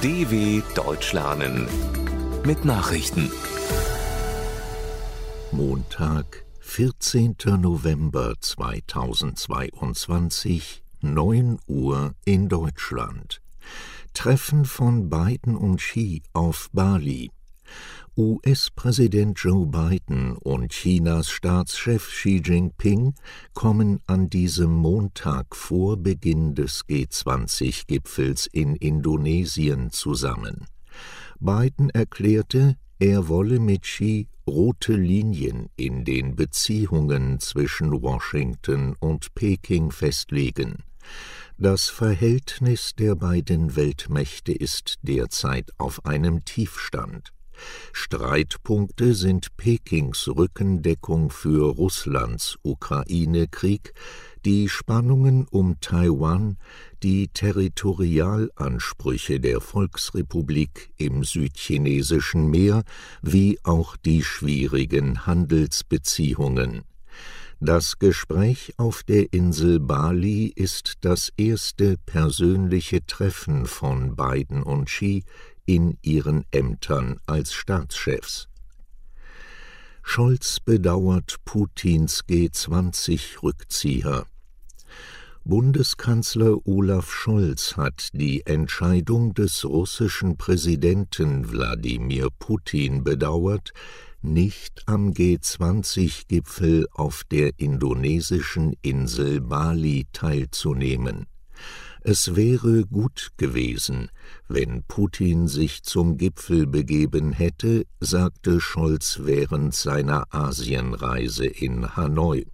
DW Deutsch lernen mit Nachrichten. Montag, 14. November 2022, 9 Uhr in Deutschland. Treffen von Biden und Xi auf Bali. US-Präsident Joe Biden und Chinas Staatschef Xi Jinping kommen an diesem Montag vor Beginn des G20-Gipfels in Indonesien zusammen. Biden erklärte, er wolle mit Xi rote Linien in den Beziehungen zwischen Washington und Peking festlegen. Das Verhältnis der beiden Weltmächte ist derzeit auf einem Tiefstand. Streitpunkte sind Pekings Rückendeckung für Russlands Ukraine-Krieg, die Spannungen um Taiwan, die Territorialansprüche der Volksrepublik im südchinesischen Meer wie auch die schwierigen Handelsbeziehungen. Das Gespräch auf der Insel Bali ist das erste persönliche Treffen von Biden und Xi in ihren Ämtern als Staatschefs. Scholz bedauert Putins G20-Rückzieher. Bundeskanzler Olaf Scholz hat die Entscheidung des russischen Präsidenten Wladimir Putin bedauert, nicht am G20-Gipfel auf der indonesischen Insel Bali teilzunehmen. Es wäre gut gewesen, wenn Putin sich zum Gipfel begeben hätte, sagte Scholz während seiner Asienreise in Hanoi.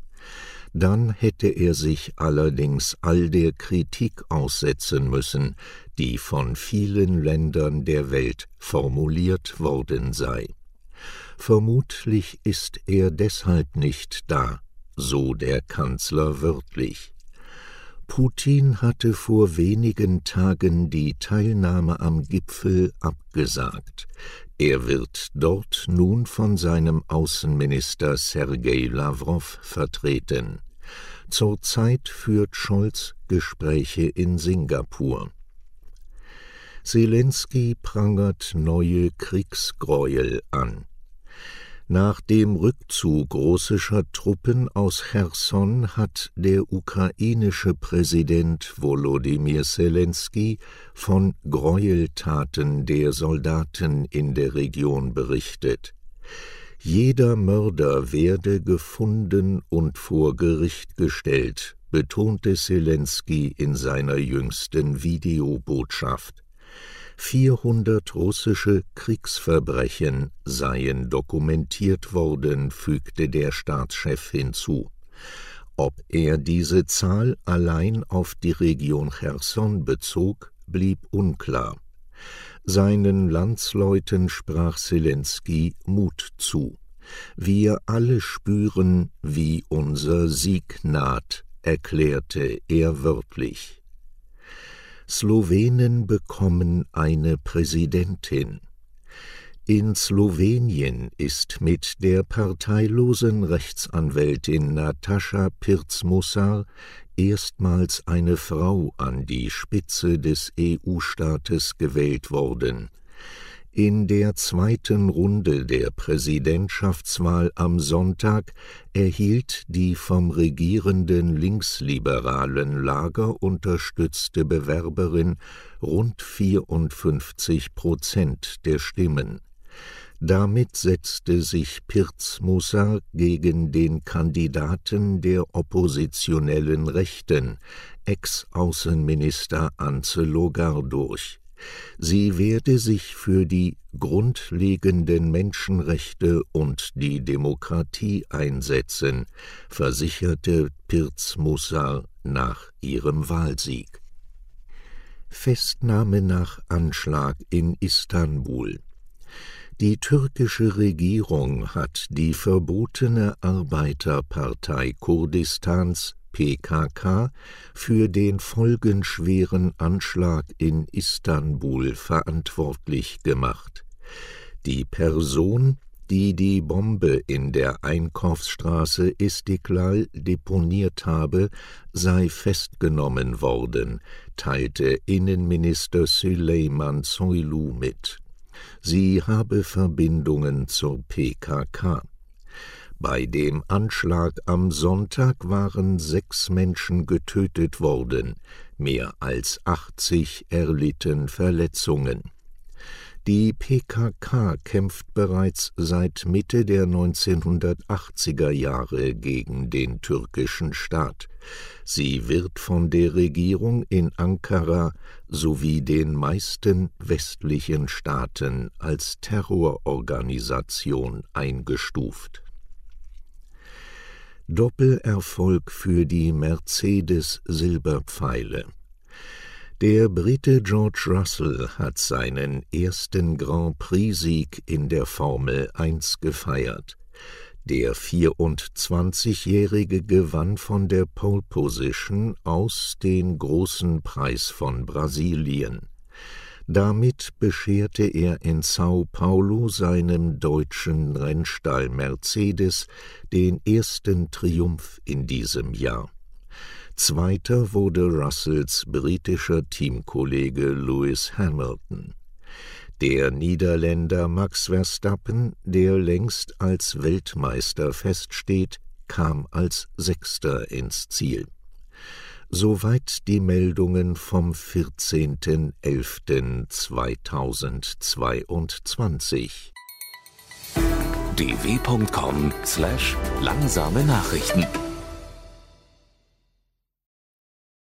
Dann hätte er sich allerdings all der Kritik aussetzen müssen, die von vielen Ländern der Welt formuliert worden sei. Vermutlich ist er deshalb nicht da, so der Kanzler wörtlich. Putin hatte vor wenigen Tagen die Teilnahme am Gipfel abgesagt. Er wird dort nun von seinem Außenminister Sergei Lavrov vertreten. Zurzeit führt Scholz Gespräche in Singapur. Zelensky prangert neue Kriegsgräuel an. Nach dem Rückzug russischer Truppen aus Cherson hat der ukrainische Präsident Volodymyr Zelensky von Gräueltaten der Soldaten in der Region berichtet. Jeder Mörder werde gefunden und vor Gericht gestellt, betonte Zelensky in seiner jüngsten Videobotschaft. 400 russische Kriegsverbrechen seien dokumentiert worden, fügte der Staatschef hinzu. Ob er diese Zahl allein auf die Region Cherson bezog, blieb unklar. Seinen Landsleuten sprach Zelensky Mut zu. Wir alle spüren, wie unser Sieg naht, erklärte er wörtlich. Slowenen bekommen eine Präsidentin. In Slowenien ist mit der parteilosen Rechtsanwältin Natascha Pirz-Mussar erstmals eine Frau an die Spitze des EU-Staates gewählt worden. In der zweiten Runde der Präsidentschaftswahl am Sonntag erhielt die vom regierenden linksliberalen Lager unterstützte Bewerberin rund 54 Prozent der Stimmen. Damit setzte sich Pirz Musa gegen den Kandidaten der oppositionellen Rechten, Ex-Außenminister Anze Logar, durch Sie werde sich für die grundlegenden Menschenrechte und die Demokratie einsetzen, versicherte Pirz Mussar nach ihrem Wahlsieg. Festnahme nach Anschlag in Istanbul die türkische Regierung hat die verbotene Arbeiterpartei Kurdistans PKK für den folgenschweren Anschlag in Istanbul verantwortlich gemacht. Die Person, die die Bombe in der Einkaufsstraße Istiklal deponiert habe, sei festgenommen worden, teilte Innenminister Süleyman Soylu mit. Sie habe Verbindungen zur PKK. Bei dem Anschlag am Sonntag waren sechs Menschen getötet worden, mehr als 80 erlitten Verletzungen. Die PKK kämpft bereits seit Mitte der 1980er Jahre gegen den türkischen Staat. Sie wird von der Regierung in Ankara sowie den meisten westlichen Staaten als Terrororganisation eingestuft Doppelerfolg für die Mercedes Silberpfeile. Der Brite George Russell hat seinen ersten Grand Prix-Sieg in der Formel 1 gefeiert. Der 24-Jährige gewann von der Pole Position aus den großen Preis von Brasilien. Damit bescherte er in Sao Paulo seinem deutschen Rennstall Mercedes den ersten Triumph in diesem Jahr. Zweiter wurde Russells britischer Teamkollege Lewis Hamilton. Der Niederländer Max Verstappen, der längst als Weltmeister feststeht, kam als Sechster ins Ziel. Soweit die Meldungen vom 14.11.2022. dw.com/langsame Nachrichten